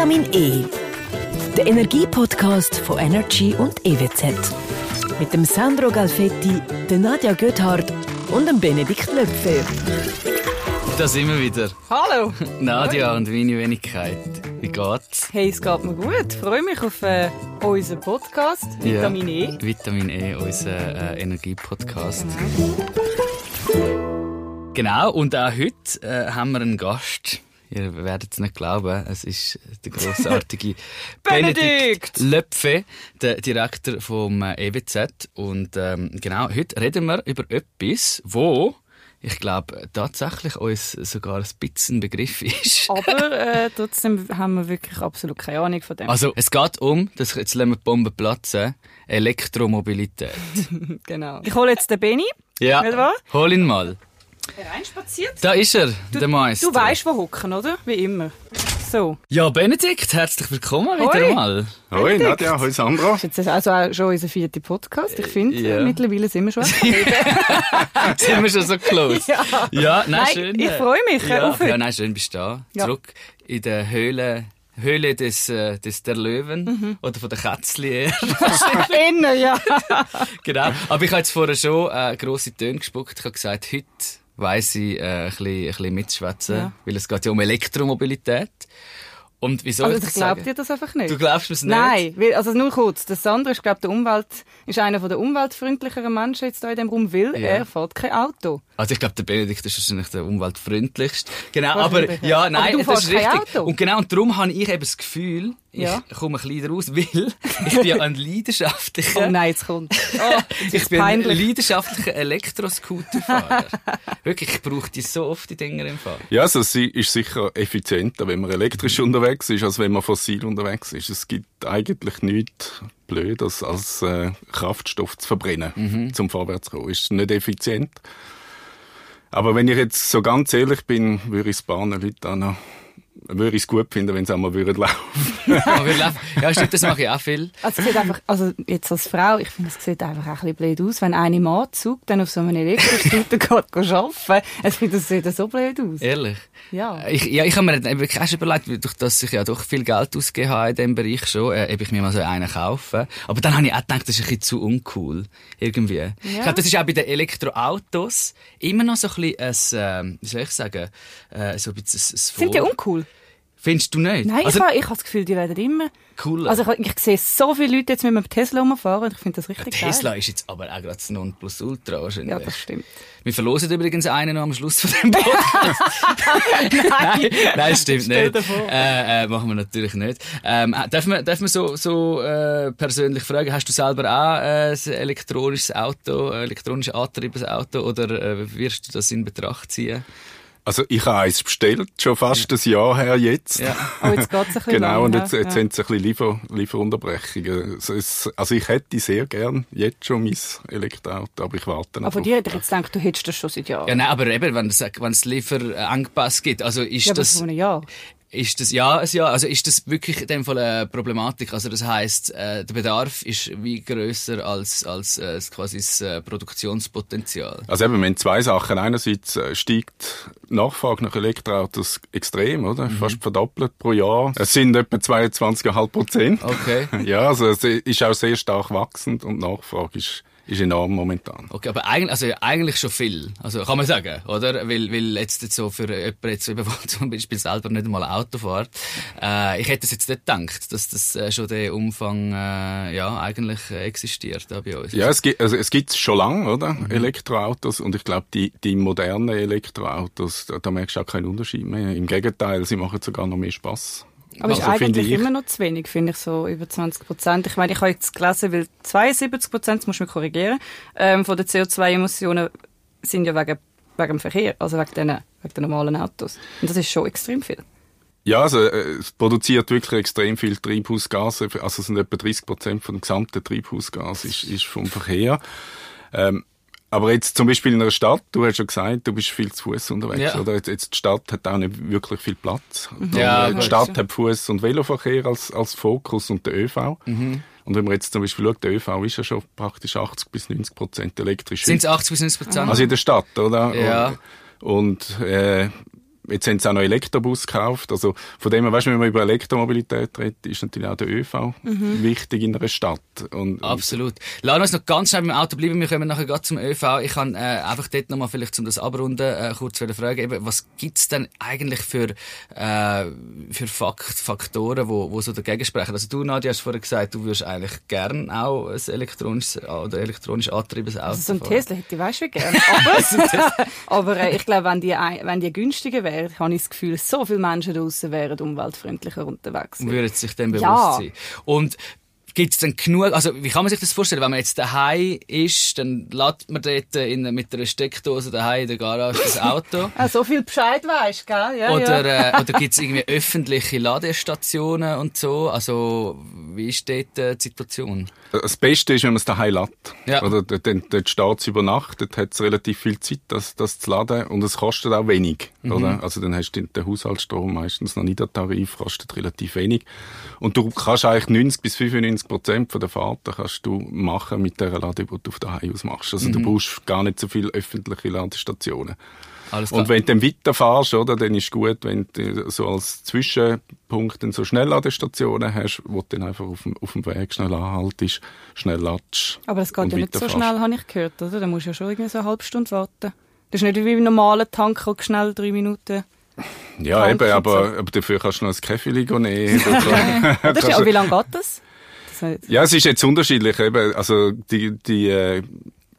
Vitamin E. Der Energiepodcast von Energy und EWZ. Mit dem Sandro Galfetti, der Nadja Göthardt und dem Benedikt Löpfer. Da sind wir wieder. Hallo. Nadja und meine Wenigkeit. Wie geht's? Hey, es geht mir gut. Ich freue mich auf äh, unseren Podcast Vitamin ja. E. Vitamin E, unser äh, Energiepodcast. Genau. genau, und auch heute äh, haben wir einen Gast. Ihr werdet es nicht glauben, es ist der großartige Benedikt Löpfe, der Direktor vom äh, EWZ. Und ähm, genau, heute reden wir über etwas, wo ich glaube, tatsächlich uns sogar ein bisschen Begriff ist. Aber äh, trotzdem haben wir wirklich absolut keine Ahnung von dem. Also, es geht um, das, jetzt lassen wir die Bombe platzen, Elektromobilität. genau. Ich hole jetzt den Benny. Ja, hol ihn mal. Hereinspaziert. Da ist er, Du, der Meister. du weißt, wo hocken, oder? Wie immer. So. Ja, Benedikt, herzlich willkommen Hoi. wieder mal. Hoi Nadja, hoi Sandra. Das ist jetzt also auch schon unser vierter Podcast. Ich finde, Ja. äh, mittlerweile sind wir schon. Sind wir schon so close? Ja. Ja, nein, Nein, schön. ich äh, freue mich, Ja, ja nein, schön bist du da. Ja. Zurück in der Höhle, Höhle des, äh, des der Löwen Mhm. oder von der Kätzli. Innen, ja. genau. Aber ich habe jetzt vorher schon äh, grosse Töne gespuckt. Ich habe gesagt, heute weiss ich äh, ein, bisschen, ein bisschen mitschwätzen, Ja. weil es geht ja um Elektromobilität. Und wieso Also ich das glaube dir das einfach nicht. Du glaubst mir's nicht? Nein, weil, also nur kurz. Der Sandro ist, glaube der Umwelt, ist einer der umweltfreundlicheren Menschen jetzt hier in diesem Raum, weil Ja. er fährt kein Auto. Also ich glaube, der Benedikt ist wahrscheinlich der umweltfreundlichste. Genau, aber ja. nein, Aber du das ist richtig. Auto. Und genau, und darum habe ich eben das Gefühl, ich Ja. komme ein bisschen raus, weil ich bin ja ein leidenschaftlicher... Oh nein, jetzt kommt. Oh, Ich ich bin ein leidenschaftlicher Elektroscooterfahrer. Wirklich, ich brauche die so oft, die Dinger im Fall. Ja, also es ist sicher effizienter, wenn man elektrisch unterwegs ist, als wenn man fossil unterwegs ist. Es gibt eigentlich nichts Blödes, als äh, Kraftstoff zu verbrennen, zum Vorwärts zu kommen. Ist nicht effizient. Aber wenn ich jetzt so ganz ehrlich bin, würde ich es Bahnen Leute auch noch, würde ich es gut finden, wenn sie einmal würden laufen. Wir laufen- ja, stimmt, das mache ich auch viel. Also, es sieht einfach, also jetzt als Frau, ich finde, es sieht einfach auch ein bisschen blöd aus, wenn eine im Anzug dann auf so einem Elektroscooter geht, geht arbeiten. Ich finde, das sieht so blöd aus. Ehrlich. Ja. Ich, ja, ich habe mir dann wirklich auch überlegt, durch dass ich ja doch viel Geld ausgegeben habe in diesem Bereich schon, äh, ob ich mir mal so einen kaufen. Aber dann habe ich auch gedacht, das ist ein bisschen zu uncool. Irgendwie. Ich glaube, das ist auch bei den Elektroautos immer noch so ein bisschen ein, äh, wie soll ich sagen, äh, so ein bisschen ein, ein Sind die uncool? Findest du nicht? Nein, also, ich, habe, ich habe das Gefühl, die werden immer... cool. Also ich, ich sehe so viele Leute jetzt mit einem Tesla rumfahren und ich finde das richtig Tesla geil. ist jetzt aber auch gerade das Nonplusultra wahrscheinlich. Ja, das stimmt. Wir verlosen übrigens einen noch am Schluss von dem Podcast. nein, nein, stimmt nicht. Äh, äh, machen wir natürlich nicht. Ähm, darf man, darf man so, so äh, persönlich fragen, hast du selber auch äh, ein elektronisches Auto, elektronisch angetriebenes Auto oder äh, wirst du das in Betracht ziehen? Also ich habe eins bestellt, schon fast ein Jahr her jetzt. Ja. Oh, jetzt geht es ein bisschen Genau, lang, und ja. jetzt, jetzt ja. haben sie ein bisschen Liefer, Lieferunterbrechungen. Also, es, also ich hätte sehr gern jetzt schon mein Elektroauto, aber ich warte noch. Aber dir hätte ich jetzt gedacht, du hättest das schon seit Jahren. Ja, nein, aber eben, wenn es, wenn es Lieferengpass gibt, also ist Ja, aber das... vor einem Jahr. Ist das, ja, ein Jahr. Also ist das wirklich in dem Fall eine Problematik? Also das heißt, äh, der Bedarf ist wie größer als, als äh, quasi das äh, Produktionspotenzial. Also eben, wir haben zwei Sachen. Einerseits äh, steigt die Nachfrage nach Elektroautos extrem, oder? Mhm. Fast verdoppelt pro Jahr. Es sind etwa 22,5 Prozent. Okay. Ja, also es ist auch sehr stark wachsend und die Nachfrage ist, ist enorm momentan. Okay, aber eigentlich, also eigentlich schon viel. Also kann man sagen, oder? Weil, weil jetzt jetzt so für jemanden jetzt der zum Beispiel selber nicht einmal Auto fährt, äh, ich hätte es jetzt nicht gedacht, dass das äh, schon der Umfang äh, ja eigentlich existiert da bei uns. Ja, es gibt also es gibt's schon lange, oder? Mhm. Elektroautos und ich glaube, die, die modernen Elektroautos, da, da merkst du auch keinen Unterschied mehr. Im Gegenteil, sie machen sogar noch mehr Spaß. Aber es ist Also, finde eigentlich ich- immer noch zu wenig, finde ich, so über 20 Prozent. Ich meine, ich habe jetzt gelesen, weil 72 Prozent, das muss man korrigieren, ähm, von den CO2-Emissionen sind ja wegen, wegen dem Verkehr, also wegen den, wegen den normalen Autos. Und das ist schon extrem viel. Ja, also äh, es produziert wirklich extrem viel Treibhausgase. Also es sind etwa 30 Prozent vom gesamten Treibhausgas ist, ist vom Verkehr. Ähm, aber jetzt zum Beispiel in einer Stadt, du hast schon gesagt, du bist viel zu Fuß unterwegs, Ja. oder? Jetzt, jetzt die Stadt hat auch nicht wirklich viel Platz. Ja, die. Stadt hat Fuß- und Veloverkehr als, als Fokus und der ÖV. Mhm. Und wenn man jetzt zum Beispiel schaut, der ÖV ist ja schon praktisch 80 bis 90 Prozent elektrisch. Sind es 80 bis 90 Prozent? Also in der Stadt, oder? Ja. Und, und äh, Jetzt haben sie auch noch Elektrobus gekauft. Also von dem her, weißt du, wenn man über Elektromobilität redet, ist natürlich auch der ÖV mhm. wichtig in einer Stadt. Und, Absolut. Lass uns noch ganz schnell beim Auto bleiben. Wir kommen nachher gerade zum ÖV. Ich kann äh, einfach dort nochmal vielleicht, um das abrunden, äh, kurz fragen, eben, was gibt's denn eigentlich für, äh, für Fakt, Faktoren, wo, wo so dagegen sprechen? Also du, Nadja, hast vorher gesagt, du würdest eigentlich gern auch ein elektronisches oder elektronisch angetriebenes Auto Also so ein Tesla hätte ich weißt wie gern. Aber, aber äh, ich glaube, wenn die, wenn die günstiger wäre, habe ich das Gefühl, so viele Menschen draußen wären umweltfreundlicher unterwegs. Würden sich dem bewusst Ja. sein. Und Gibt es denn genug, also wie kann man sich das vorstellen, wenn man jetzt daheim ist, dann lädt man dort in, mit einer Steckdose daheim in der Garage das Auto? So viel Bescheid weisst, gell? Ja, Oder, ja. äh, oder gibt es irgendwie öffentliche Ladestationen und so? Also, wie ist dort äh, die Situation? Das Beste ist, wenn man es daheim lädt. Ja. Oder dort, dort dort steht es über Nacht, dort hat es relativ viel Zeit, das, das zu laden. Und es kostet auch wenig. Mhm. Oder? Also dann hast du den Haushaltsstrom meistens noch nicht der Tarif, kostet relativ wenig. Und du kannst eigentlich 90 bis 95 Prozent von der Fahrten kannst du machen mit der Lade, die du auf daheim aus machst. Also Mhm. du brauchst gar nicht so viele öffentliche Ladestationen. Alles klar. Und wenn du dann weiterfährst, oder, dann ist gut, wenn du so als Zwischenpunkt dann so Schnellladestationen hast, wo du dann einfach auf dem, auf dem Weg schnell anhaltest, schnell ladest. Aber das geht ja nicht so schnell, habe ich gehört, oder? Da musst du ja schon irgendwie so eine halbe Stunde warten. Das ist nicht wie beim normalen Tank, wo du schnell drei Minuten... Ja, eben, aber, aber dafür kannst du noch ein Käfeli nehmen. Das ist, aber wie lange geht das? Ja, es ist jetzt unterschiedlich. Eben, also die, die äh,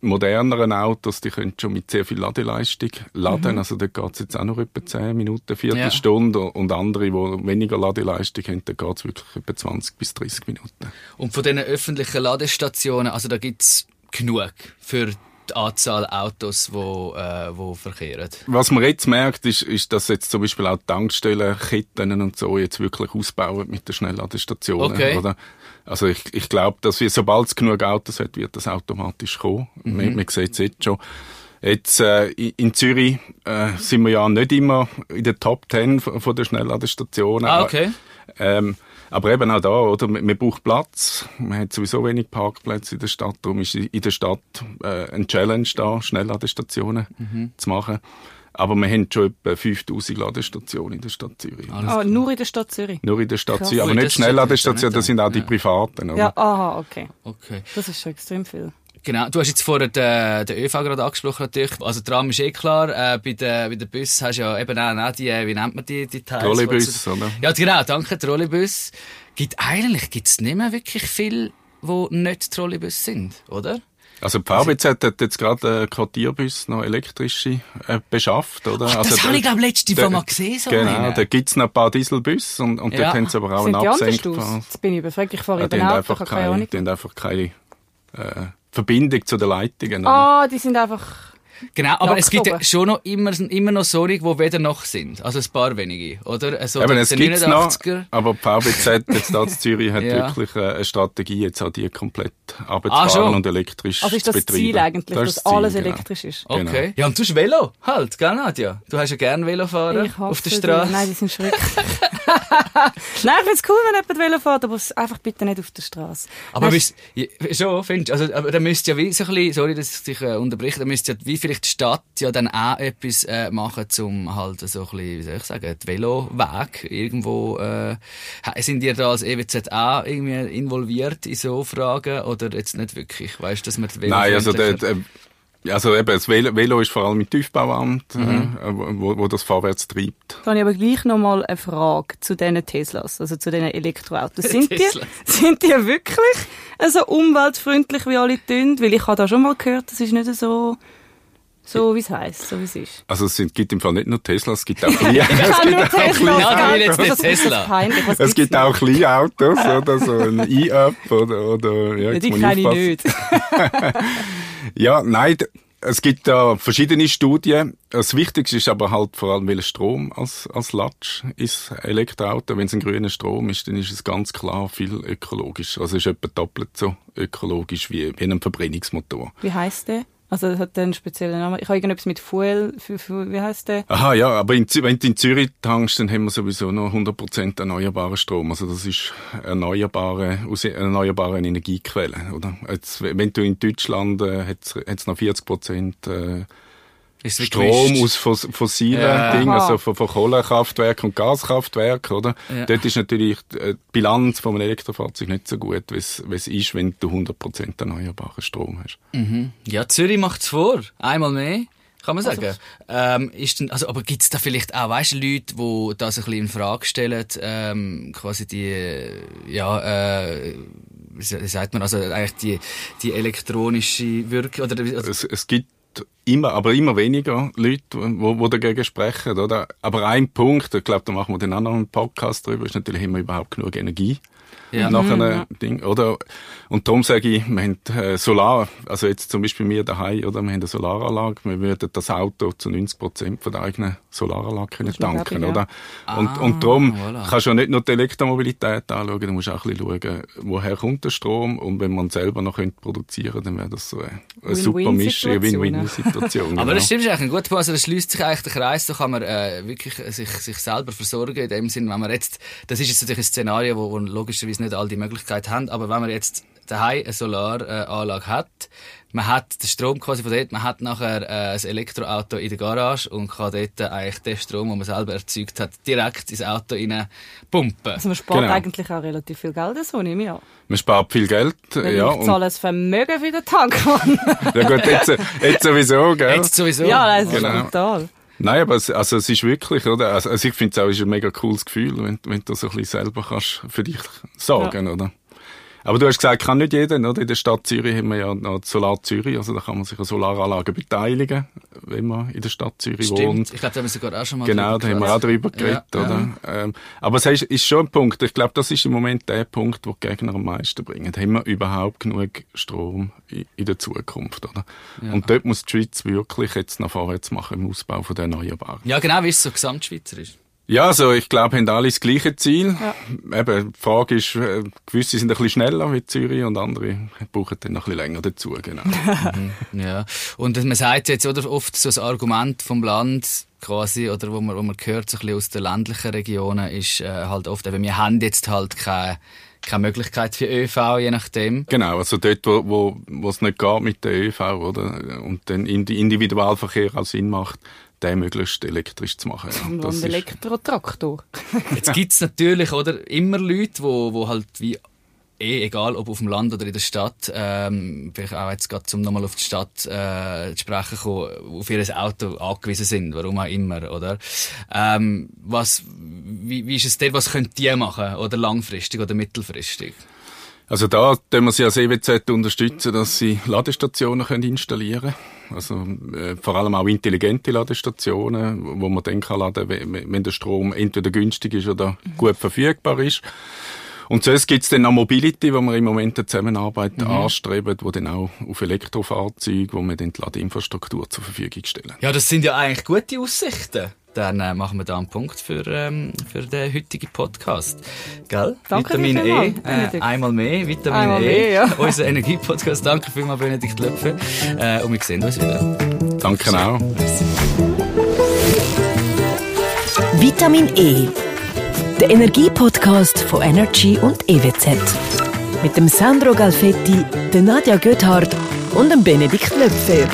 moderneren Autos, die können schon mit sehr viel Ladeleistung laden. Mhm. Also da geht's jetzt auch noch etwa 10 Minuten, Viertelstunde. Und andere, die weniger Ladeleistung haben, da geht's wirklich etwa 20 bis 30 Minuten. Und von diesen öffentlichen Ladestationen, also da gibt's genug für die Anzahl Autos, die äh, wo verkehren. Was man jetzt merkt, ist, ist, dass jetzt zum Beispiel auch Tankstellenketten und so jetzt wirklich ausbauen mit den Schnellladestationen. Okay. Oder? Also ich, ich glaube, dass wir, sobald es genug Autos hat, wird das automatisch kommen. Mhm. Man, man sieht es jetzt schon. Jetzt äh, in Zürich äh, sind wir ja nicht immer in der Top 10 von von den Schnellladestationen. Ah, okay. Ähm, aber eben auch da, oder? Man, man braucht Platz. Man hat sowieso wenig Parkplätze in der Stadt. Darum ist in der Stadt äh, ein Challenge da, Schnellladestationen Mhm. zu machen. Aber wir haben schon etwa 5000 Ladestationen in der Stadt Zürich. Ah, nur in der Stadt Zürich? Nur in der Stadt Krass. Zürich. Aber Ui, nicht Schnellladestationen, das sind auch die ja. privaten. Oder? Ja, aha, okay. Okay. Das ist schon extrem viel. Genau, du hast jetzt vorher den, den ÖV gerade angesprochen natürlich. Also Tram ist eh klar, äh, bei den, bei den Bussen hast du ja eben auch, auch die, äh, wie nennt man die, die Teile? Trolleybus, oder? Ja, genau, danke, Trolleybus. Gibt, eigentlich gibt's nicht mehr wirklich viel, die nicht Trolleybus sind, oder? Also die VBZ hat jetzt gerade einen Quartierbus noch elektrische äh, beschafft, oder? Ach, also das habe ich, glaube letzte der- Mal gesehen, so Genau, einen. da gibt's noch ein paar Dieselbusse und, und Ja. dort haben sie aber auch Sind einen die anders abgesenkt. Jetzt bin ich überfragt. Ich fahre Ja, eben Auto, ich einfach keine keine, die haben einfach keine äh, Verbindung zu den Leitungen. Ah, die sind einfach... Genau, aber es gibt ja schon noch immer, immer noch solche, die weder noch sind. Also ein paar wenige, oder? Also Eben, es gibt's noch, 89er. aber die VBZ jetzt da in Zürich hat Ja. wirklich eine Strategie, jetzt auch die komplett Ah, abzufahren schon? und elektrisch Also ist zu das betreiben. Ziel eigentlich, Das dass Ziel, alles genau. elektrisch ist? Okay. Genau. Ja, und du hast Velo, halt, gell, Nadja? Du hast ja gerne Velo fahren Ich hasse auf der. Straße. Nein, die sind schrecklich. Nein, ich finde es cool, wenn jemand Velo fährt, aber es einfach bitte nicht auf der Straße. Aber ja, schon, findest du? Also, aber da müsste ja wie so ein bisschen, sorry, dass ich dich äh, unterbreche, da müsste ja wie vielleicht die Stadt ja dann auch etwas äh, machen, um halt so ein bisschen, wie soll ich sagen, die Veloweg irgendwo, äh, sind ihr da als EWZ auch irgendwie involviert in so Fragen oder jetzt nicht wirklich? Weißt du, dass man die Velo Nein, also, der, der, also eben, das Velo, Velo ist vor allem mit Tiefbauamt, Mhm. äh, wo, wo das vorwärts treibt. Dann habe ich aber gleich noch mal eine Frage zu diesen Teslas, also zu diesen Elektroautos. Sind die, Teslas. sind die wirklich so umweltfreundlich, wie alle tun? Weil ich habe da schon mal gehört, das ist nicht so, so wie es heisst, so wie es ist. Also es sind, gibt im Fall nicht nur Teslas, es gibt auch kleine, Ich es Tesla. es gibt auch kleine Autos, oder so ein E-Up oder, oder, ja, die kenne ich nicht. Ja, nein, es gibt da verschiedene Studien. Das Wichtigste ist aber halt vor allem, welcher Strom als, als Latsch ist Elektroauto. Wenn es ein grüner Strom ist, dann ist es ganz klar viel ökologischer. Also es ist etwa doppelt so ökologisch wie, wie ein Verbrennungsmotor. Wie heisst der? Also, das hat einen speziellen Namen. Ich habe irgendetwas mit Fuel, für, für, wie heisst der? Aha, ja, aber in, wenn du in Zürich tankst, dann haben wir sowieso noch 100% erneuerbaren Strom. Also das ist erneuerbare, aus erneuerbaren Energiequellen, oder? Jetzt, wenn du in Deutschland, äh, hat's, hat's noch 40% äh, Ist es Strom gemischt? aus fos fossilen Ja. Dingen, also von, von Kohlekraftwerken und Gaskraftwerken, oder? Ja. Dort ist natürlich äh, die Bilanz von einem Elektrofahrzeug nicht so gut, wie es es ist, wenn du 100% erneuerbaren Strom hast. Ja, Zürich macht's vor. Einmal mehr. Kann man sagen. ähm, ist denn, also, aber gibt's da vielleicht auch, weißt du, Leute, die das ein bisschen in Frage stellen, ähm, quasi die, ja, äh, wie sagt man, also eigentlich die, die elektronische Wirkung, oder, also, Es, es gibt immer, aber immer weniger Leute, wo, wo dagegen sprechen, oder? Aber ein Punkt, ich glaube, da machen wir den anderen Podcast drüber, ist natürlich immer überhaupt genug Energie. Ja. Nach einem Ding, oder? Und darum sage ich, wir haben äh, Solar, also jetzt zum Beispiel wir daheim, oder? Wir haben eine Solaranlage, wir würden das Auto zu 90 Prozent von der eigenen Solaranlage können tanken, ja. oder? Und, Ah, und darum voilà. kannst du ja nicht nur die Elektromobilität anschauen, du musst auch ein bisschen schauen, woher kommt der Strom und wenn man selber noch könnte produzieren dann wäre das so eine, eine super Mischung, Win-Win-Situation. Aber genau. das stimmt ist eigentlich ein guter Punkt. Also, da schließt sich eigentlich der Kreis. Da kann man äh, wirklich sich, sich selber versorgen. In dem Sinn, wenn man jetzt, das ist jetzt natürlich ein Szenario, wo, wo logischerweise nicht all die Möglichkeiten haben. Aber wenn man jetzt daheim eine Solaranlage hat, man hat den Strom quasi von dort, man hat nachher äh, ein Elektroauto in der Garage und kann dort eigentlich den Strom, den man selber erzeugt hat, direkt ins Auto rein pumpen. Also man spart Genau. eigentlich auch relativ viel Geld, so nehme ich an. Man spart viel Geld, Weil ja. ich zahle ein Vermögen für den Tankmann. ja gut, jetzt, jetzt sowieso, gell? Jetzt sowieso. ja, das ist Genau. brutal. Nein, aber es, also es ist wirklich, oder? Also, also ich finde es auch ist ein mega cooles Gefühl, wenn, wenn du so ein bisschen selber kannst für dich sorgen, oder? Aber du hast gesagt, kann nicht jeder, oder? In der Stadt Zürich haben wir ja noch die Solar Zürich, also da kann man sich an Solaranlagen beteiligen, wenn man in der Stadt Zürich wohnt. Stimmt. Ich glaube, da haben wir sogar auch schon mal Genau, da haben wir auch drüber geredet, Ja, oder? Ähm, aber es ist, ist schon ein Punkt. Ich glaube, das ist im Moment der Punkt, wo die Gegner am meisten bringen. Haben wir überhaupt genug Strom in, der Zukunft, oder? Und dort muss die Schweiz wirklich jetzt noch vorwärts machen im Ausbau von der Erneuerbaren. Ja, genau, wie es so gesamtschweizerisch. Ja, also ich glaube, haben alle das gleiche Ziel. Eben, die Frage ist, äh, gewisse sind ein bisschen schneller wie Zürich und andere brauchen dann noch ein bisschen länger dazu, genau. Ja, und man sagt jetzt oder oft so ein Argument vom Land quasi, oder wo man, wo man hört, so ein bisschen aus den ländlichen Regionen, ist äh, halt oft, eben, wir haben jetzt halt keine, keine Möglichkeit für ÖV, je nachdem. Genau, also dort, wo, wo, wo es nicht geht mit der ÖV, oder? Und dann in die Individualverkehr auch Sinn macht, den möglichst elektrisch zu machen. Ja, Und das ein ist, Elektrotraktor. Jetzt gibt's natürlich, oder, immer Leute, wo, wo halt wie, eh, egal ob auf dem Land oder in der Stadt, ähm, vielleicht auch jetzt gerade zum nochmal auf die Stadt äh, zu sprechen kommen, auf ihr Auto angewiesen sind, warum auch immer, oder? Ähm, was, wie, wie ist es dort, was könnt die machen, oder langfristig oder mittelfristig? also da tun wir sie als EWZ unterstützen, dass sie Ladestationen können installieren Also äh, vor allem auch intelligente Ladestationen, wo man dann kann laden, wenn, wenn der Strom entweder günstig ist oder gut verfügbar ist. Und sonst gibt's dann noch Mobility, wo wir im Moment eine Zusammenarbeit anstreben, wo dann auch auf Elektrofahrzeuge, wo wir dann die Ladeinfrastruktur zur Verfügung stellen. Ja, das sind ja eigentlich gute Aussichten. Dann äh, machen wir da einen Punkt für, ähm, für den heutigen Podcast. Gell? Danke Vitamin E, äh, einmal mehr, Vitamin Einmal E, mehr, ja. unser Energiepodcast. Danke vielmals, Benedikt Löpfe. Äh, und wir sehen uns wieder. Danke auch. Vitamin E. Der Energiepodcast von Energy und EWZ. Mit dem Sandro Galfetti, der Nadja Göthardt und dem Benedikt Löpfer.